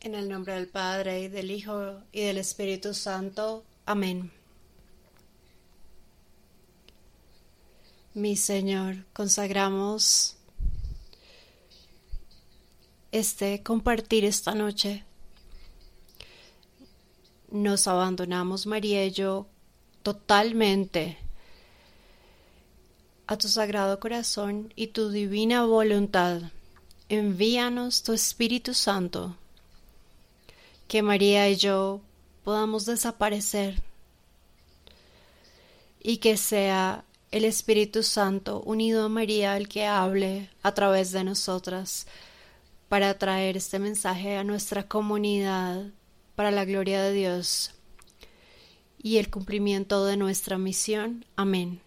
En el nombre del Padre, y del Hijo, y del Espíritu Santo. Amén. Mi Señor, consagramos este compartir esta noche. Nos abandonamos, María y yo, totalmente a tu sagrado corazón y tu divina voluntad. Envíanos tu Espíritu Santo que María y yo podamos desaparecer y que sea el Espíritu Santo unido a María el que hable a través de nosotras para traer este mensaje a nuestra comunidad para la gloria de Dios y el cumplimiento de nuestra misión. Amén.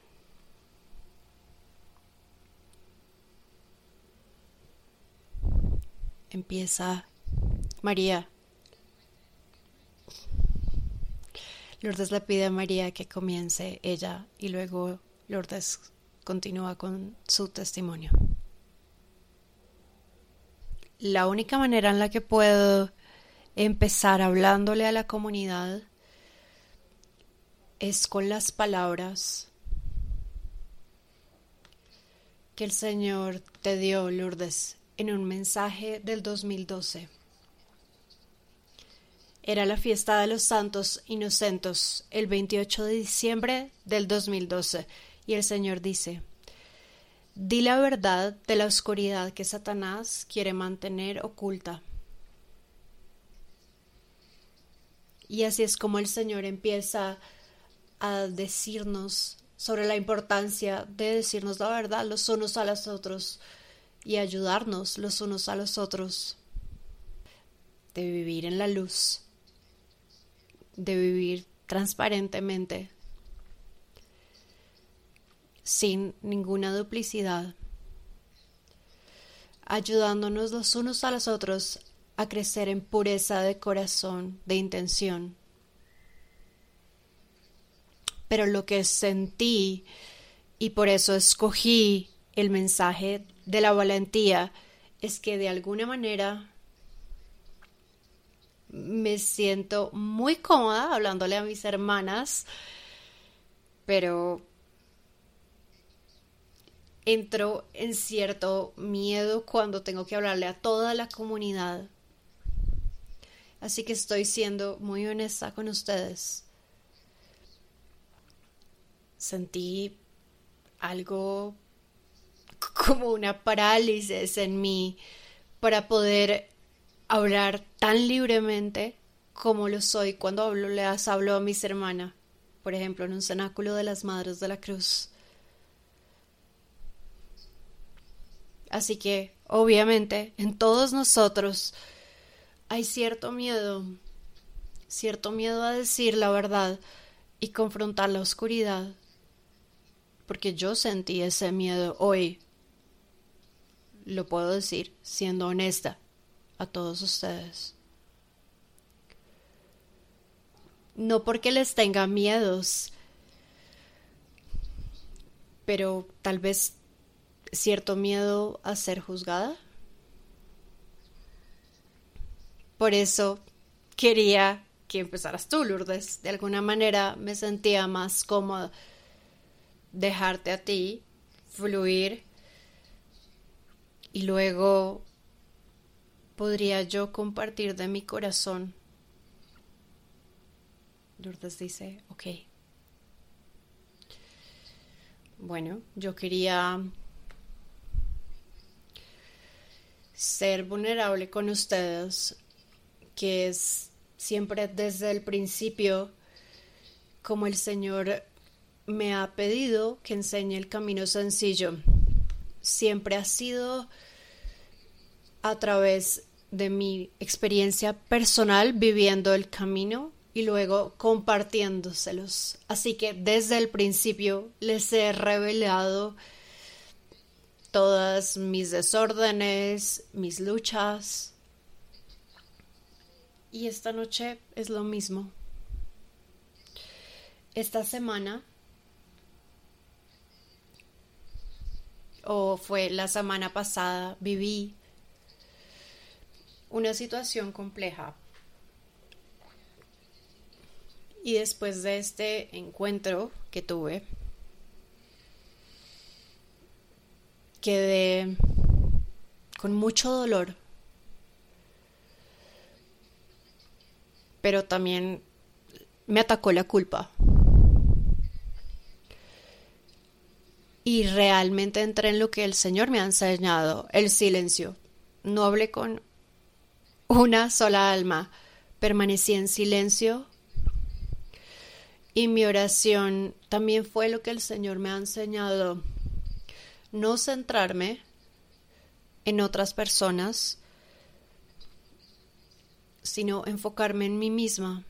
Empieza María. Lourdes le pide a María que comience ella y luego Lourdes continúa con su testimonio. La única manera en la que puedo empezar hablándole a la comunidad es con las palabras que el Señor te dio, Lourdes, en un mensaje del 2012. Era la fiesta de los santos inocentes, el 28 de diciembre del 2012, y el Señor dice, Di la verdad de la oscuridad que Satanás quiere mantener oculta. Y así es como el Señor empieza a decirnos sobre la importancia de decirnos la verdad los unos a los otros y ayudarnos los unos a los otros, de vivir en la luz de vivir transparentemente, sin ninguna duplicidad, ayudándonos los unos a los otros a crecer en pureza de corazón, de intención. Pero lo que sentí, y por eso escogí el mensaje de la valentía, es que de alguna manera me siento muy cómoda hablándole a mis hermanas, pero entro en cierto miedo cuando tengo que hablarle a toda la comunidad. Así que estoy siendo muy honesta con ustedes. Sentí algo como una parálisis en mí para poder hablar tan libremente como lo soy cuando hablo, les hablo a mis hermanas, por ejemplo, en un cenáculo de las Madres de la Cruz. Así que, obviamente, en todos nosotros hay cierto miedo, cierto miedo a decir la verdad y confrontar la oscuridad, porque yo sentí ese miedo hoy. Lo puedo decir siendo honesta a todos ustedes. No porque les tenga miedos, pero tal vez cierto miedo a ser juzgada. Por eso quería que empezaras tú, Lourdes. De alguna manera me sentía más cómoda dejarte a ti fluir y luego podría yo compartir de mi corazón? Lourdes dice, ok. Bueno, yo quería ser vulnerable con ustedes, que es siempre desde el principio como el Señor me ha pedido que enseñe el camino sencillo. Siempre ha sido a través de mi experiencia personal viviendo el camino y luego compartiéndoselos. Así que desde el principio les he revelado todas mis desórdenes, mis luchas. Y esta noche es lo mismo. Esta semana, o fue la semana pasada, viví una situación compleja. Y después de este encuentro que tuve, quedé con mucho dolor, pero también me atacó la culpa. Y realmente entré en lo que el Señor me ha enseñado, el silencio. No hablé con una sola alma, permanecí en silencio y mi oración también fue lo que el Señor me ha enseñado. No centrarme en otras personas, sino enfocarme en mí misma.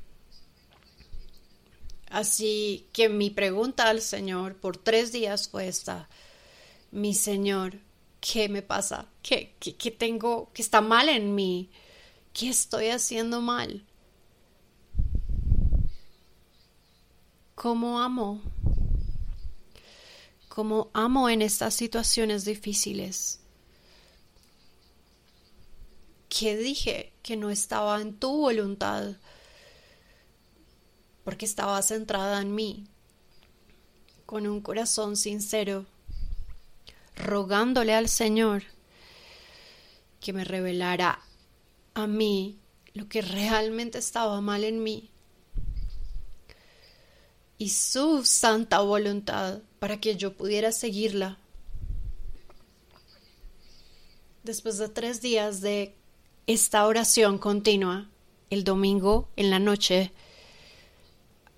Así que mi pregunta al Señor por tres días fue esta. Mi Señor, ¿qué me pasa? ¿Qué, qué, qué tengo? ¿Qué está mal en mí? ¿Qué estoy haciendo mal? cómo amo, cómo amo en estas situaciones difíciles. ¿Qué dije que no estaba en tu voluntad? Porque estaba centrada en mí, con un corazón sincero, rogándole al Señor que me revelara a mí lo que realmente estaba mal en mí y su santa voluntad para que yo pudiera seguirla. Después de tres días de esta oración continua, el domingo en la noche,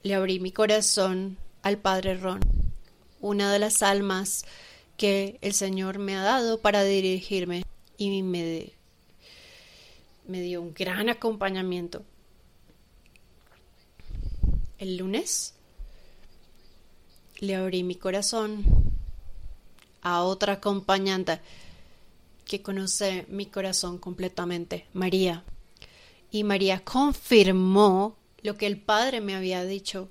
le abrí mi corazón al Padre Ron, una de las almas que el Señor me ha dado para dirigirme y me, me dio un gran acompañamiento. El lunes le abrí mi corazón a otra acompañante que conoce mi corazón completamente, María. Y María confirmó lo que el Padre me había dicho.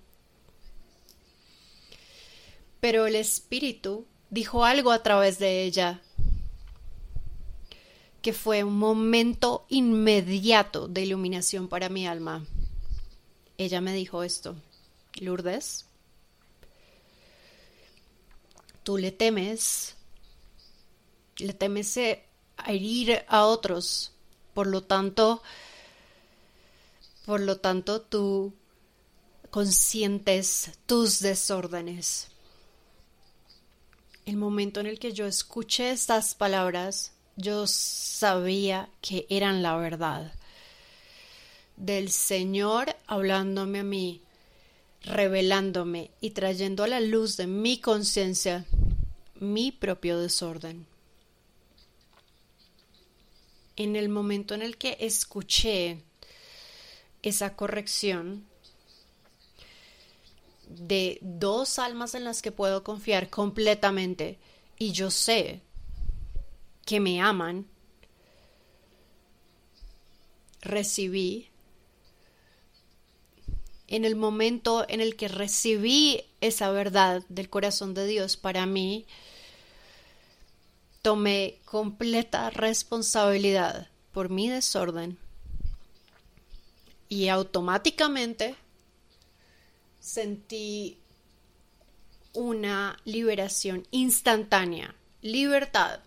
Pero el Espíritu dijo algo a través de ella, que fue un momento inmediato de iluminación para mi alma. Ella me dijo esto, Lourdes, tú le temes, le temes a herir a otros, por lo tanto, por lo tanto tú consientes tus desórdenes. El momento en el que yo escuché estas palabras, yo sabía que eran la verdad del Señor hablándome a mí revelándome y trayendo a la luz de mi conciencia mi propio desorden. En el momento en el que escuché esa corrección de dos almas en las que puedo confiar completamente y yo sé que me aman, recibí en el momento en el que recibí esa verdad del corazón de Dios para mí, tomé completa responsabilidad por mi desorden y automáticamente sentí una liberación instantánea, libertad.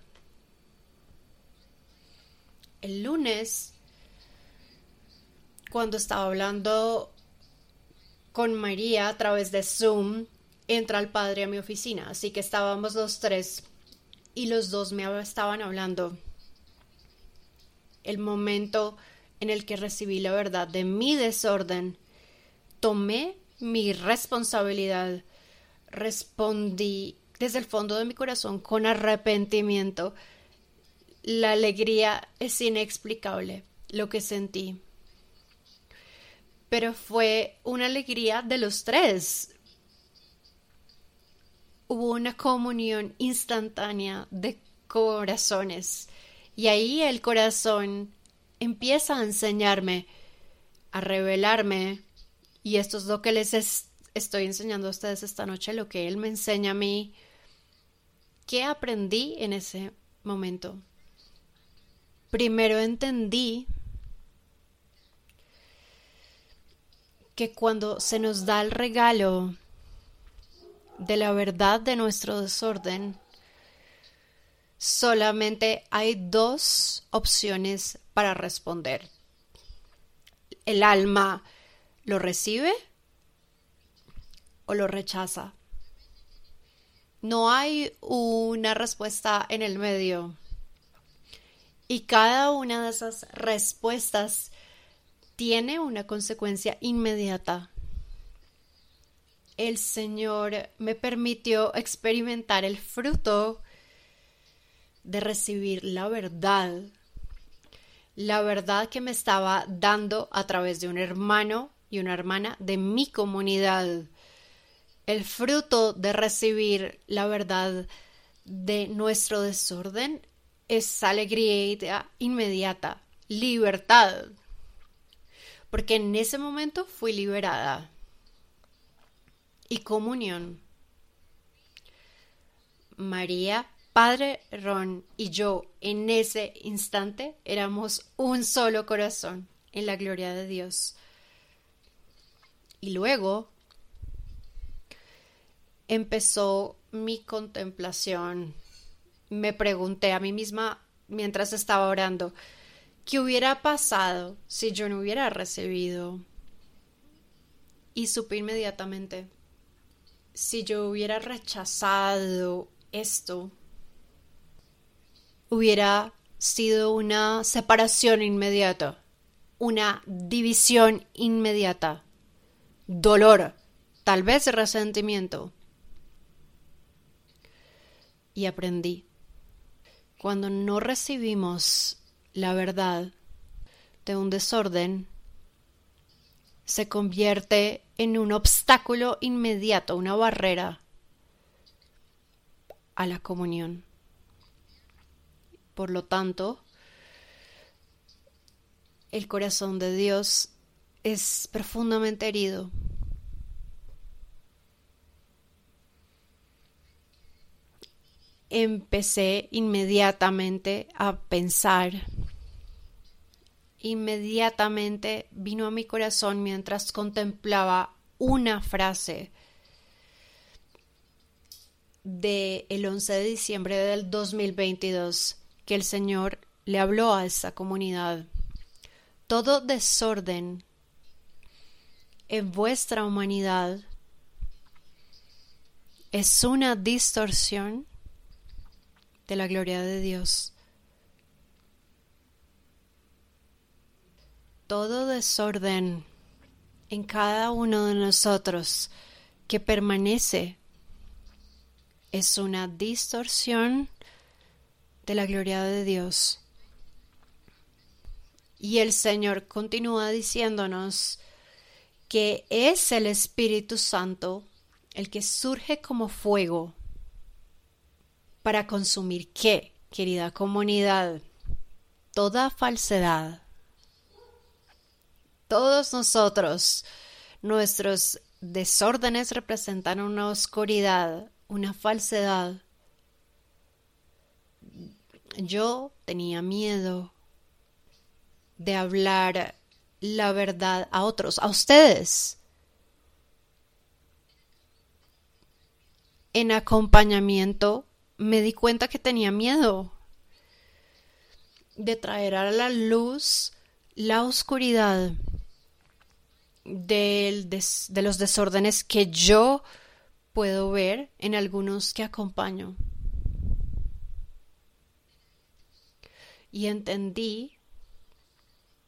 El lunes, cuando estaba hablando con María a través de Zoom, entra el padre a mi oficina. Así que estábamos los tres y los dos me estaban hablando. El momento en el que recibí la verdad de mi desorden, tomé mi responsabilidad, respondí desde el fondo de mi corazón con arrepentimiento. La alegría es inexplicable lo que sentí pero fue una alegría de los tres. Hubo una comunión instantánea de corazones y ahí el corazón empieza a enseñarme, a revelarme y esto es lo que les estoy enseñando a ustedes esta noche, lo que él me enseña a mí. ¿Qué aprendí en ese momento? primero entendí que cuando se nos da el regalo de la verdad de nuestro desorden, solamente hay dos opciones para responder. El alma lo recibe o lo rechaza. No hay una respuesta en el medio. Y cada una de esas respuestas tiene una consecuencia inmediata. El Señor me permitió experimentar el fruto de recibir la verdad, la verdad que me estaba dando a través de un hermano y una hermana de mi comunidad, el fruto de recibir la verdad de nuestro desorden es alegría inmediata, libertad, porque en ese momento fui liberada y comunión. María, Padre Ron y yo en ese instante éramos un solo corazón en la gloria de Dios. Y luego empezó mi contemplación. Me pregunté a mí misma mientras estaba orando, ¿qué hubiera pasado si yo no hubiera recibido? Y supe inmediatamente, si yo hubiera rechazado esto, hubiera sido una separación inmediata, una división inmediata, dolor, tal vez resentimiento. Y aprendí, cuando no recibimos la verdad de un desorden, se convierte en un obstáculo inmediato, una barrera a la comunión. Por lo tanto, el corazón de Dios es profundamente herido. Empecé inmediatamente a pensar inmediatamente vino a mi corazón mientras contemplaba una frase de el 11 de diciembre del 2022 que el Señor le habló a esa comunidad. Todo desorden en vuestra humanidad es una distorsión de la gloria de Dios. todo desorden en cada uno de nosotros que permanece es una distorsión de la gloria de Dios. Y el Señor continúa diciéndonos que es el Espíritu Santo el que surge como fuego para consumir qué, querida comunidad, toda falsedad, todos nosotros, nuestros desórdenes representan una oscuridad, una falsedad. Yo tenía miedo de hablar la verdad a otros, a ustedes. En acompañamiento me di cuenta que tenía miedo de traer a la luz la oscuridad de los desórdenes que yo puedo ver en algunos que acompaño. Y entendí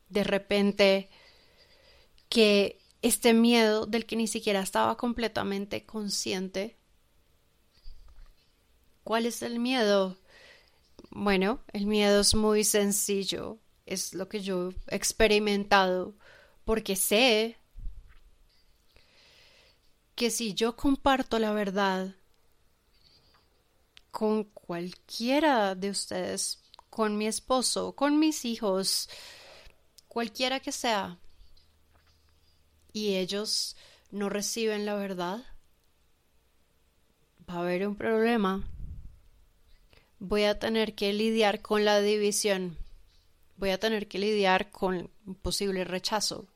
de repente que este miedo del que ni siquiera estaba completamente consciente. ¿Cuál es el miedo? Bueno, el miedo es muy sencillo, es lo que yo he experimentado, porque sé que si yo comparto la verdad con cualquiera de ustedes, con mi esposo, con mis hijos, cualquiera que sea, y ellos no reciben la verdad, va a haber un problema. Voy a tener que lidiar con la división. Voy a tener que lidiar con un posible rechazo.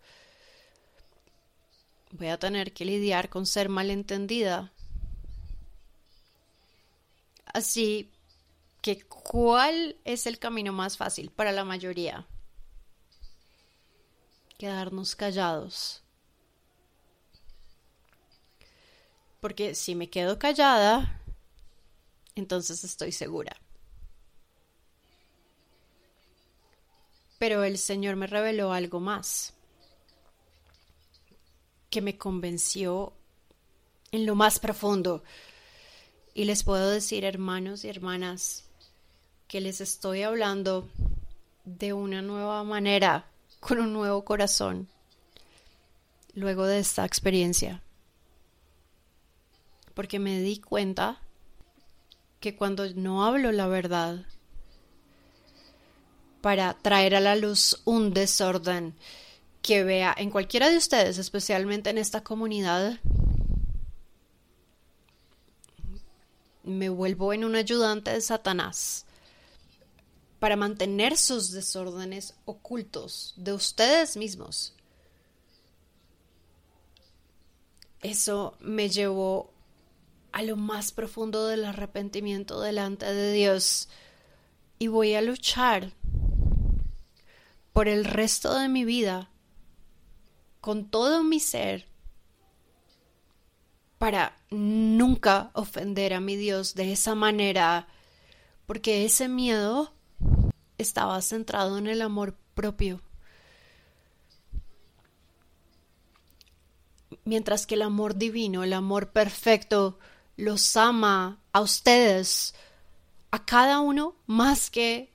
voy a tener que lidiar con ser malentendida. Así que, ¿cuál es el camino más fácil para la mayoría? Quedarnos callados. Porque si me quedo callada, entonces estoy segura. Pero el Señor me reveló algo más que me convenció en lo más profundo. Y les puedo decir, hermanos y hermanas, que les estoy hablando de una nueva manera, con un nuevo corazón, luego de esta experiencia. Porque me di cuenta que cuando no hablo la verdad, para traer a la luz un desorden que vea en cualquiera de ustedes, especialmente en esta comunidad, me vuelvo en un ayudante de Satanás para mantener sus desórdenes ocultos de ustedes mismos. Eso me llevó a lo más profundo del arrepentimiento delante de Dios y voy a luchar por el resto de mi vida con todo mi ser para nunca ofender a mi Dios de esa manera, porque ese miedo estaba centrado en el amor propio. Mientras que el amor divino, el amor perfecto, los ama a ustedes, a cada uno más que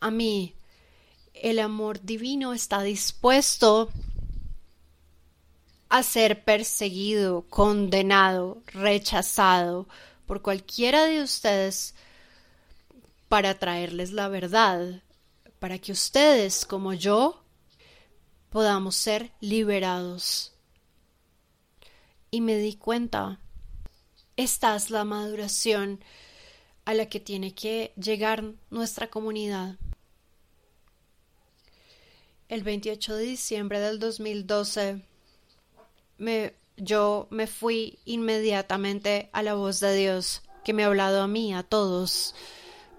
a mí. El amor divino está dispuesto a ser perseguido, condenado, rechazado por cualquiera de ustedes para traerles la verdad, para que ustedes como yo podamos ser liberados. Y me di cuenta, esta es la maduración a la que tiene que llegar nuestra comunidad. El 28 de diciembre del 2012 me, yo me fui inmediatamente a la voz de Dios que me ha hablado a mí, a todos,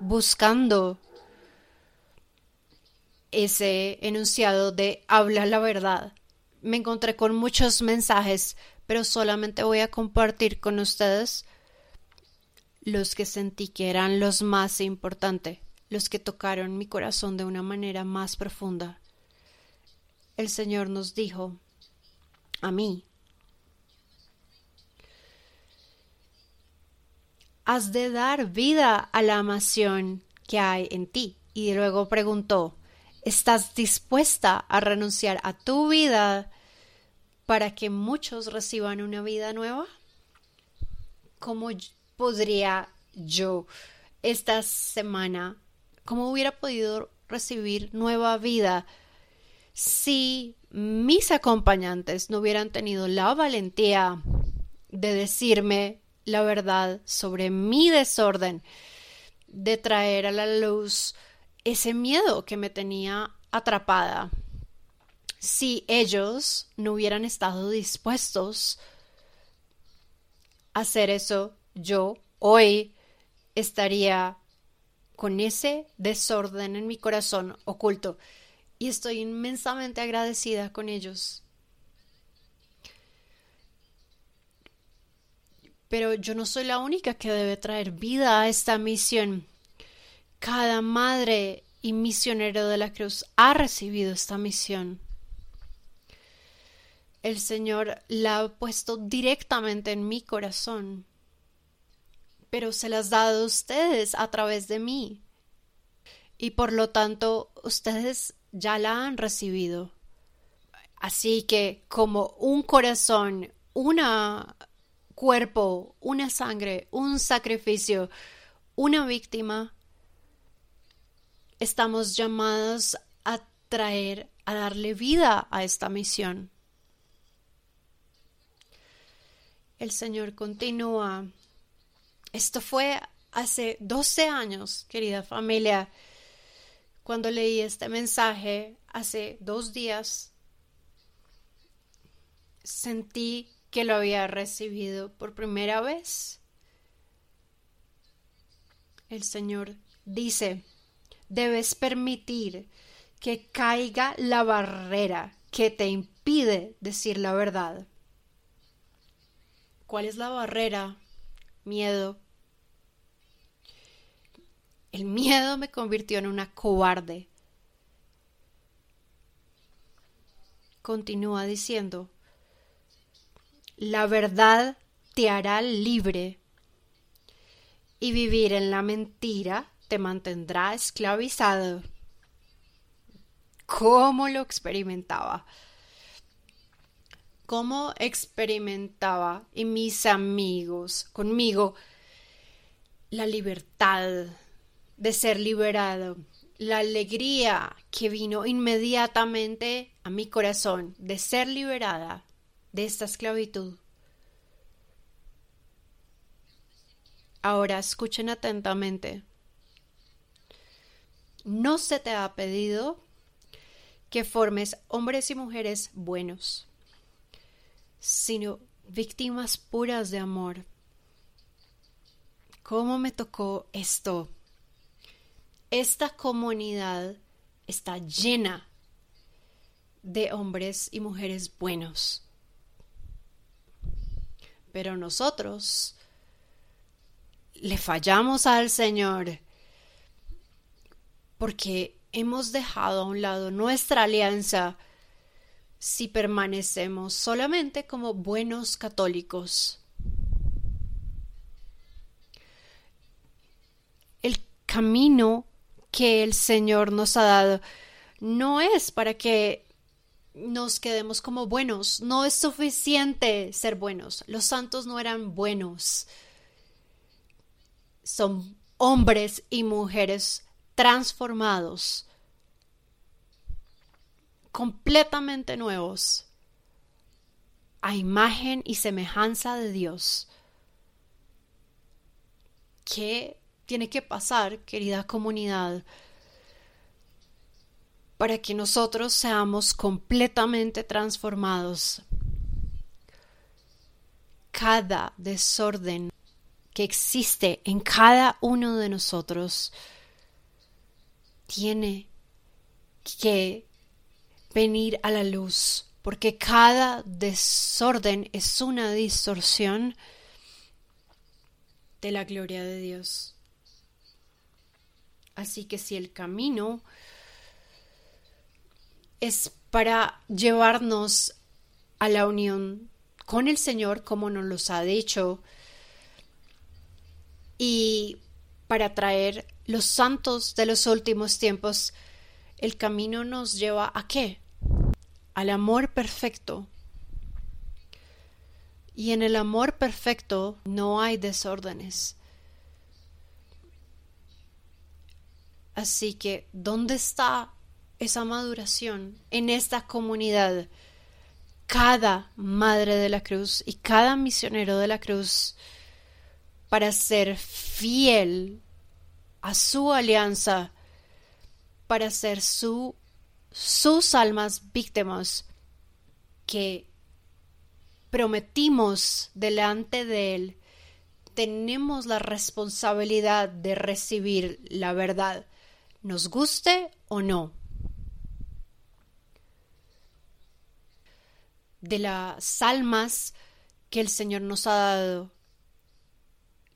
buscando ese enunciado de habla la verdad. Me encontré con muchos mensajes, pero solamente voy a compartir con ustedes los que sentí que eran los más importantes, los que tocaron mi corazón de una manera más profunda. El Señor nos dijo a mí has de dar vida a la amación que hay en ti. Y luego preguntó, ¿estás dispuesta a renunciar a tu vida para que muchos reciban una vida nueva? ¿Cómo podría yo esta semana, cómo hubiera podido recibir nueva vida si mis acompañantes no hubieran tenido la valentía de decirme la verdad sobre mi desorden, de traer a la luz ese miedo que me tenía atrapada. Si ellos no hubieran estado dispuestos a hacer eso, yo hoy estaría con ese desorden en mi corazón oculto y estoy inmensamente agradecida con ellos Pero yo no soy la única que debe traer vida a esta misión. Cada madre y misionero de la cruz ha recibido esta misión. El Señor la ha puesto directamente en mi corazón, pero se las ha dado a ustedes a través de mí. Y por lo tanto, ustedes ya la han recibido. Así que como un corazón, una cuerpo, una sangre, un sacrificio, una víctima, estamos llamados a traer, a darle vida a esta misión. El Señor continúa. Esto fue hace 12 años, querida familia, cuando leí este mensaje hace dos días sentí que lo había recibido por primera vez. El Señor dice, debes permitir que caiga la barrera que te impide decir la verdad. ¿Cuál es la barrera? Miedo. El miedo me convirtió en una cobarde. Continúa diciendo, la verdad te hará libre y vivir en la mentira te mantendrá esclavizado. ¿Cómo lo experimentaba? ¿Cómo experimentaba y mis amigos conmigo la libertad de ser liberado, la alegría que vino inmediatamente a mi corazón de ser liberada de esta esclavitud. Ahora escuchen atentamente. No se te ha pedido que formes hombres y mujeres buenos, sino víctimas puras de amor. ¿Cómo me tocó esto? Esta comunidad está llena de hombres y mujeres buenos. Pero nosotros le fallamos al Señor porque hemos dejado a un lado nuestra alianza si permanecemos solamente como buenos católicos. El camino que el Señor nos ha dado no es para que nos quedemos como buenos. No es suficiente ser buenos. Los santos no eran buenos. Son hombres y mujeres transformados, completamente nuevos, a imagen y semejanza de Dios. ¿Qué tiene que pasar, querida comunidad? para que nosotros seamos completamente transformados. Cada desorden que existe en cada uno de nosotros tiene que venir a la luz, porque cada desorden es una distorsión de la gloria de Dios. Así que si el camino es para llevarnos a la unión con el Señor, como nos los ha dicho, y para traer los santos de los últimos tiempos, el camino nos lleva a qué? Al amor perfecto. Y en el amor perfecto no hay desórdenes. Así que, ¿dónde está esa maduración en esta comunidad, cada madre de la cruz y cada misionero de la cruz, para ser fiel a su alianza, para ser su, sus almas víctimas que prometimos delante de Él, tenemos la responsabilidad de recibir la verdad, nos guste o no. de las almas que el Señor nos ha dado,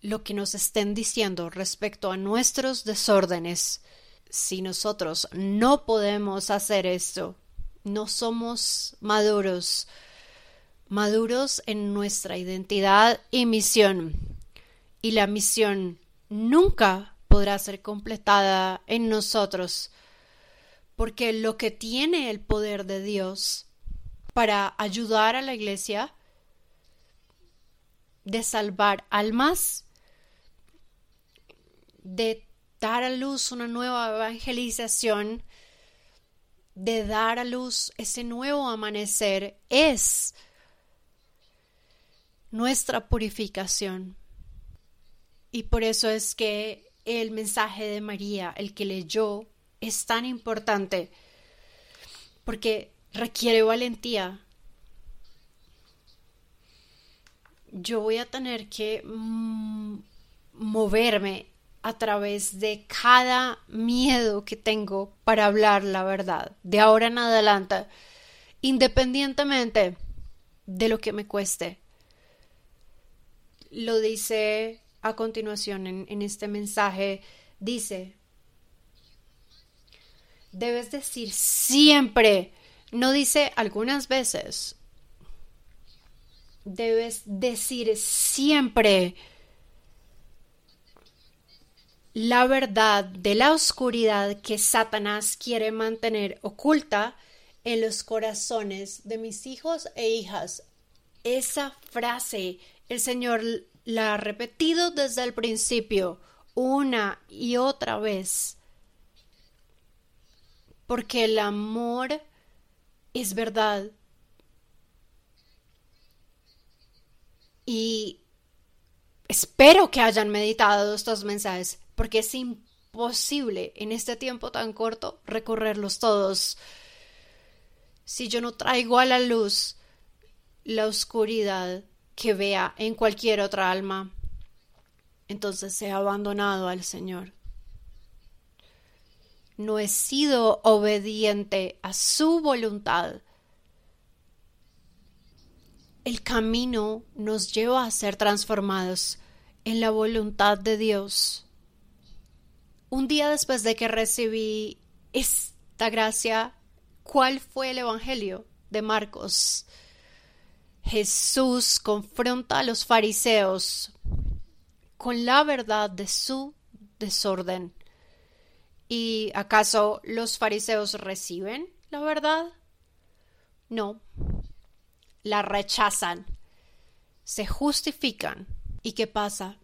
lo que nos estén diciendo respecto a nuestros desórdenes, si nosotros no podemos hacer esto, no somos maduros, maduros en nuestra identidad y misión. Y la misión nunca podrá ser completada en nosotros, porque lo que tiene el poder de Dios para ayudar a la iglesia de salvar almas, de dar a luz una nueva evangelización, de dar a luz ese nuevo amanecer, es nuestra purificación. Y por eso es que el mensaje de María, el que leyó, es tan importante, porque requiere valentía. yo voy a tener que mm, moverme a través de cada miedo que tengo para hablar la verdad, de ahora en adelante, independientemente de lo que me cueste. Lo dice a continuación en, en este mensaje, dice, debes decir siempre, no dice algunas veces, debes decir siempre la verdad de la oscuridad que Satanás quiere mantener oculta en los corazones de mis hijos e hijas. Esa frase el Señor la ha repetido desde el principio una y otra vez. Porque el amor es verdad. Y espero que hayan meditado estos mensajes porque es imposible en este tiempo tan corto recorrerlos todos. Si yo no traigo a la luz la oscuridad que vea en cualquier otra alma, entonces he abandonado al Señor. No he sido obediente a su voluntad. El camino nos lleva a ser transformados en la voluntad de Dios un día después de que recibí esta gracia, ¿cuál fue el Evangelio de Marcos? Jesús confronta a los fariseos con la verdad de su desorden. ¿Y acaso los fariseos reciben la verdad? No, la rechazan, se justifican. ¿Y qué pasa?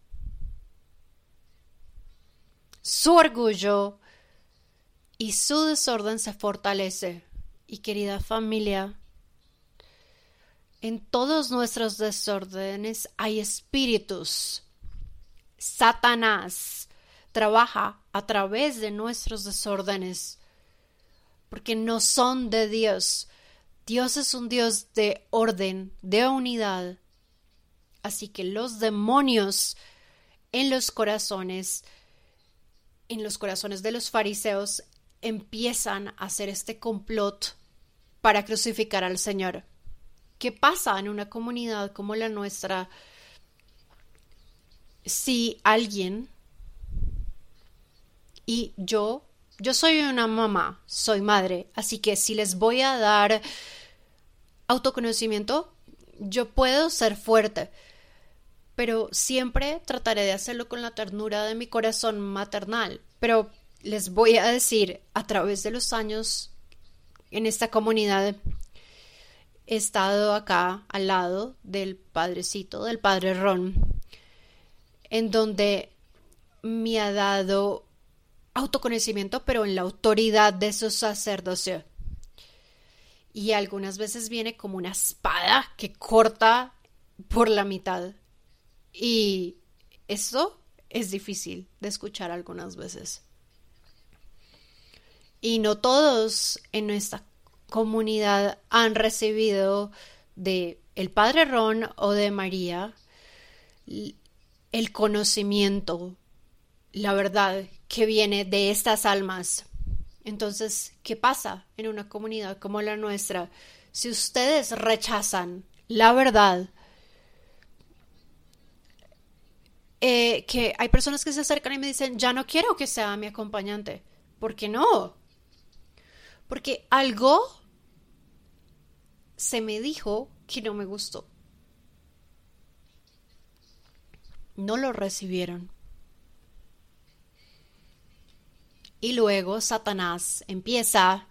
Su orgullo y su desorden se fortalece. Y querida familia, en todos nuestros desórdenes hay espíritus. Satanás trabaja a través de nuestros desórdenes porque no son de Dios. Dios es un Dios de orden, de unidad. Así que los demonios en los corazones en los corazones de los fariseos empiezan a hacer este complot para crucificar al Señor. ¿Qué pasa en una comunidad como la nuestra si alguien y yo yo soy una mamá, soy madre, así que si les voy a dar autoconocimiento, yo puedo ser fuerte, pero siempre trataré de hacerlo con la ternura de mi corazón maternal. Pero les voy a decir, a través de los años en esta comunidad, he estado acá al lado del padrecito, del padre Ron, en donde me ha dado autoconocimiento, pero en la autoridad de su sacerdocio. Y algunas veces viene como una espada que corta por la mitad y eso es difícil de escuchar algunas veces. Y no todos en nuestra comunidad han recibido de el Padre Ron o de María el conocimiento, la verdad que viene de estas almas. Entonces, ¿qué pasa en una comunidad como la nuestra? Si ustedes rechazan la verdad, Eh, que hay personas que se acercan y me dicen, ya no quiero que sea mi acompañante. ¿Por qué no? Porque algo se me dijo que no me gustó. No lo recibieron. Y luego Satanás empieza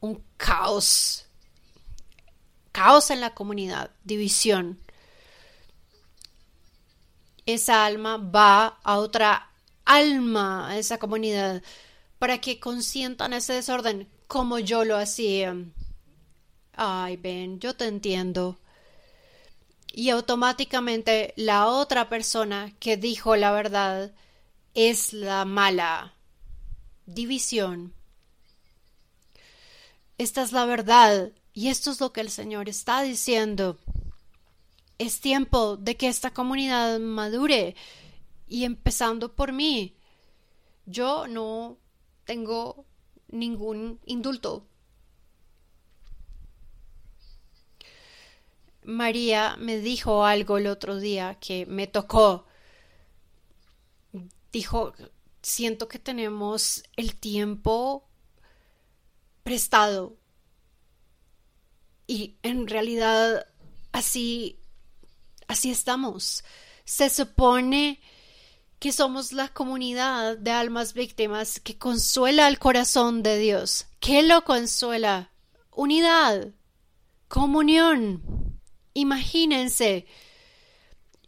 un caos. Caos en la comunidad, división esa alma va a otra alma, a esa comunidad, para que consientan ese desorden como yo lo hacía. Ay, Ben, yo te entiendo. Y automáticamente la otra persona que dijo la verdad es la mala. División. Esta es la verdad y esto es lo que el Señor está diciendo. Es tiempo de que esta comunidad madure y empezando por mí. Yo no tengo ningún indulto. María me dijo algo el otro día que me tocó. Dijo, siento que tenemos el tiempo prestado. Y en realidad así así estamos. Se supone que somos la comunidad de almas víctimas que consuela el corazón de Dios. ¿Qué lo consuela? Unidad, comunión. Imagínense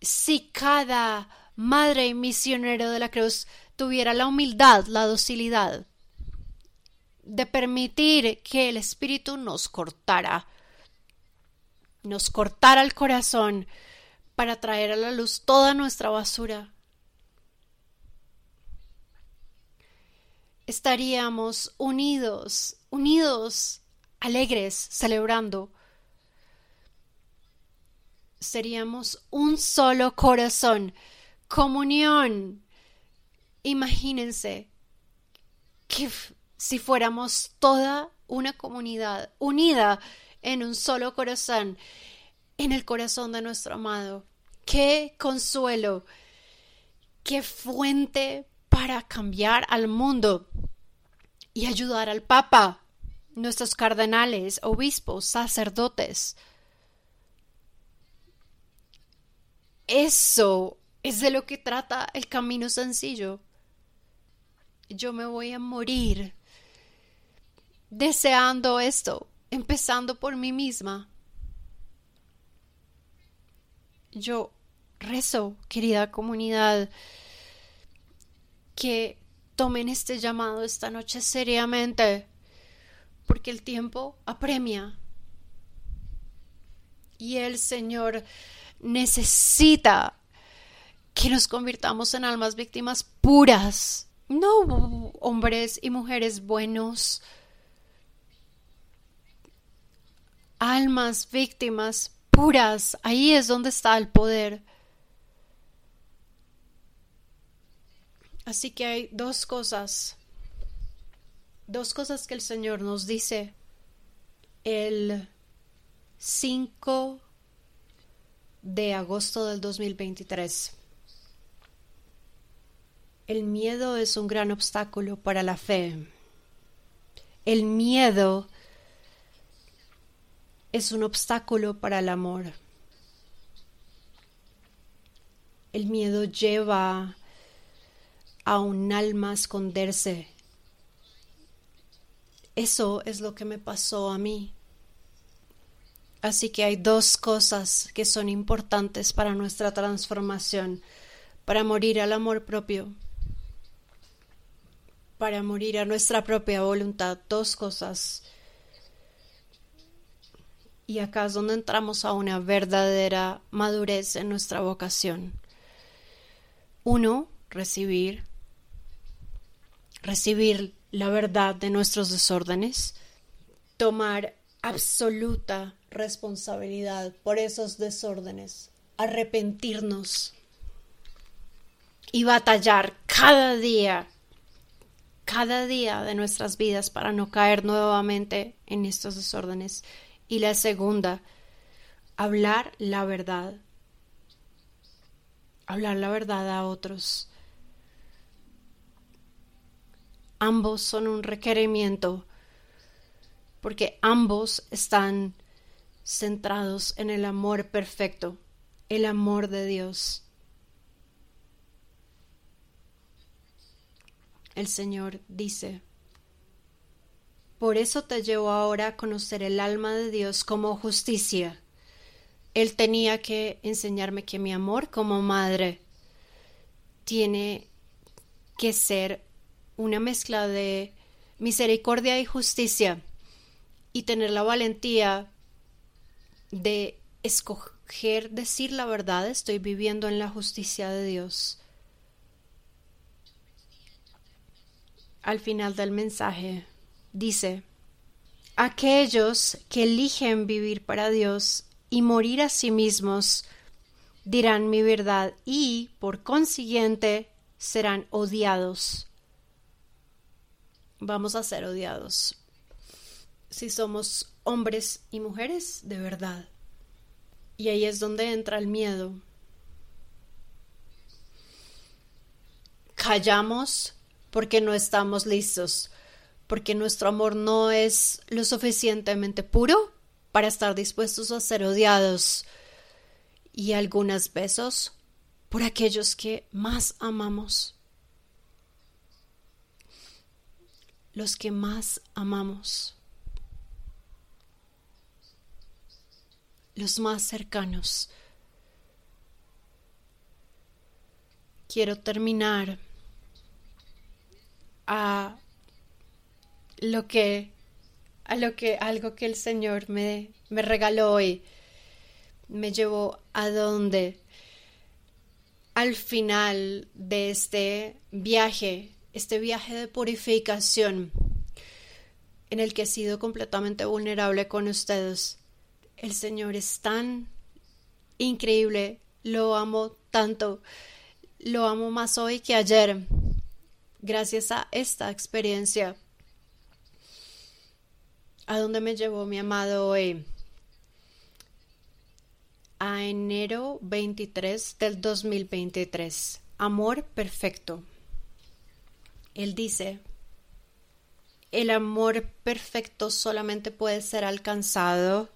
si cada madre y misionero de la cruz tuviera la humildad, la docilidad de permitir que el Espíritu nos cortara, nos cortara el corazón para traer a la luz toda nuestra basura. Estaríamos unidos, unidos, alegres, celebrando. Seríamos un solo corazón, comunión. Imagínense que si fuéramos toda una comunidad unida en un solo corazón, en el corazón de nuestro amado. Qué consuelo, qué fuente para cambiar al mundo y ayudar al Papa, nuestros cardenales, obispos, sacerdotes. Eso es de lo que trata el camino sencillo. Yo me voy a morir deseando esto, empezando por mí misma. Yo rezo, querida comunidad, que tomen este llamado esta noche seriamente, porque el tiempo apremia. Y el Señor necesita que nos convirtamos en almas víctimas puras, no hombres y mujeres buenos, almas víctimas puras, ahí es donde está el poder. Así que hay dos cosas, dos cosas que el Señor nos dice el 5 de agosto del 2023. El miedo es un gran obstáculo para la fe. El miedo es un obstáculo para el amor. El miedo lleva a un alma esconderse. Eso es lo que me pasó a mí. Así que hay dos cosas que son importantes para nuestra transformación, para morir al amor propio, para morir a nuestra propia voluntad. Dos cosas y acá es donde entramos a una verdadera madurez en nuestra vocación. Uno, recibir, recibir la verdad de nuestros desórdenes, tomar absoluta responsabilidad por esos desórdenes, arrepentirnos y batallar cada día, cada día de nuestras vidas para no caer nuevamente en estos desórdenes y la segunda, hablar la verdad. Hablar la verdad a otros. Ambos son un requerimiento porque ambos están centrados en el amor perfecto, el amor de Dios. El Señor dice, por eso te llevo ahora a conocer el alma de Dios como justicia. Él tenía que enseñarme que mi amor como madre tiene que ser una mezcla de misericordia y justicia y tener la valentía de escoger decir la verdad, estoy viviendo en la justicia de Dios. Al final del mensaje dice, aquellos que eligen vivir para Dios y morir a sí mismos dirán mi verdad y, por consiguiente, serán odiados. Vamos a ser odiados si somos hombres y mujeres de verdad. Y ahí es donde entra el miedo. Callamos porque no estamos listos, porque nuestro amor no es lo suficientemente puro para estar dispuestos a ser odiados. Y algunas besos por aquellos que más amamos. Los que más amamos. Los más cercanos. Quiero terminar a lo que a lo que algo que el Señor me, me regaló hoy me llevó a donde al final de este viaje, este viaje de purificación en el que he sido completamente vulnerable con ustedes. El Señor es tan increíble, lo amo tanto, lo amo más hoy que ayer, gracias a esta experiencia. ¿A dónde me llevó mi amado hoy? a enero 23 del 2023. Amor perfecto. Él dice, el amor perfecto solamente puede ser alcanzado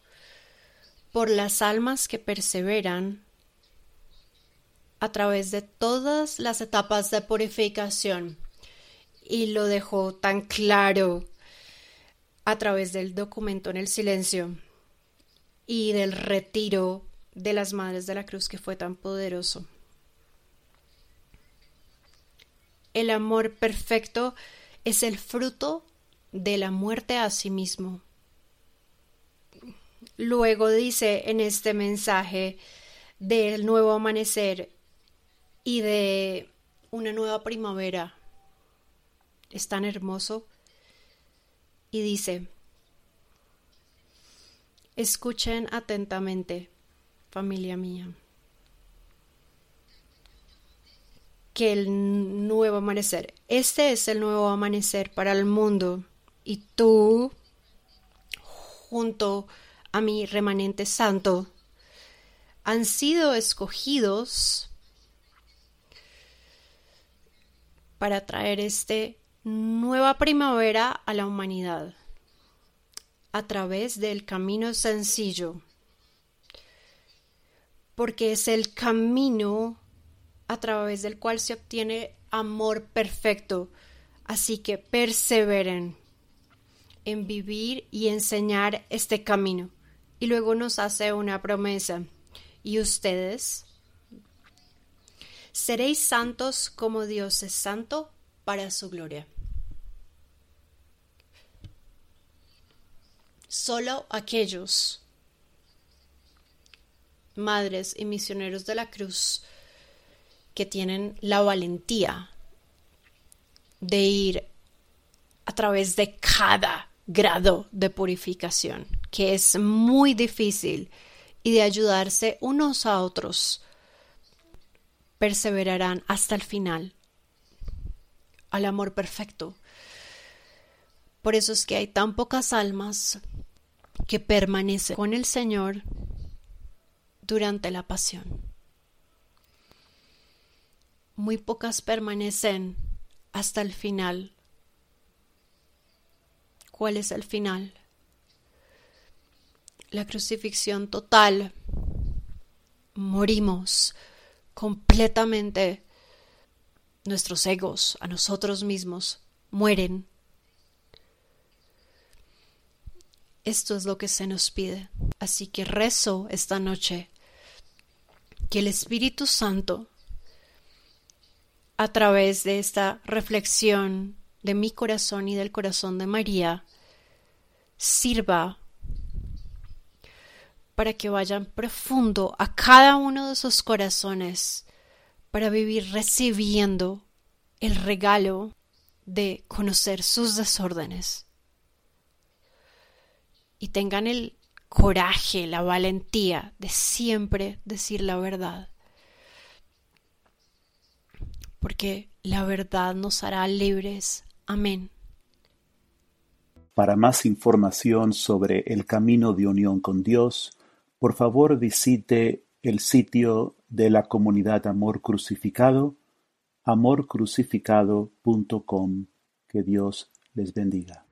por las almas que perseveran a través de todas las etapas de purificación. Y lo dejó tan claro a través del documento en el silencio y del retiro de las Madres de la Cruz que fue tan poderoso. El amor perfecto es el fruto de la muerte a sí mismo. Luego dice en este mensaje del nuevo amanecer y de una nueva primavera. Es tan hermoso. Y dice, escuchen atentamente familia mía. Que el nuevo amanecer, este es el nuevo amanecer para el mundo. Y tú, junto a mi remanente santo, han sido escogidos para traer este nueva primavera a la humanidad a través del camino sencillo. Porque es el camino a través del cual se obtiene amor perfecto. Así que perseveren en vivir y enseñar este camino. Y luego nos hace una promesa. Y ustedes seréis santos como Dios es santo para su gloria. Solo aquellos madres y misioneros de la cruz que tienen la valentía de ir a través de cada grado de purificación, que es muy difícil, y de ayudarse unos a otros, perseverarán hasta el final al amor perfecto. Por eso es que hay tan pocas almas que permanecen con el Señor durante la pasión. Muy pocas permanecen hasta el final. ¿Cuál es el final? La crucifixión total. Morimos completamente. Nuestros egos, a nosotros mismos, mueren. Esto es lo que se nos pide. Así que rezo esta noche que el Espíritu Santo, a través de esta reflexión de mi corazón y del corazón de María, sirva para que vayan profundo a cada uno de sus corazones para vivir recibiendo el regalo de conocer sus desórdenes. Y tengan el coraje, la valentía de siempre decir la verdad, porque la verdad nos hará libres. Amén. Para más información sobre el camino de unión con Dios, por favor visite el sitio de la comunidad Amor Crucificado, amorcrucificado.com. Que Dios les bendiga.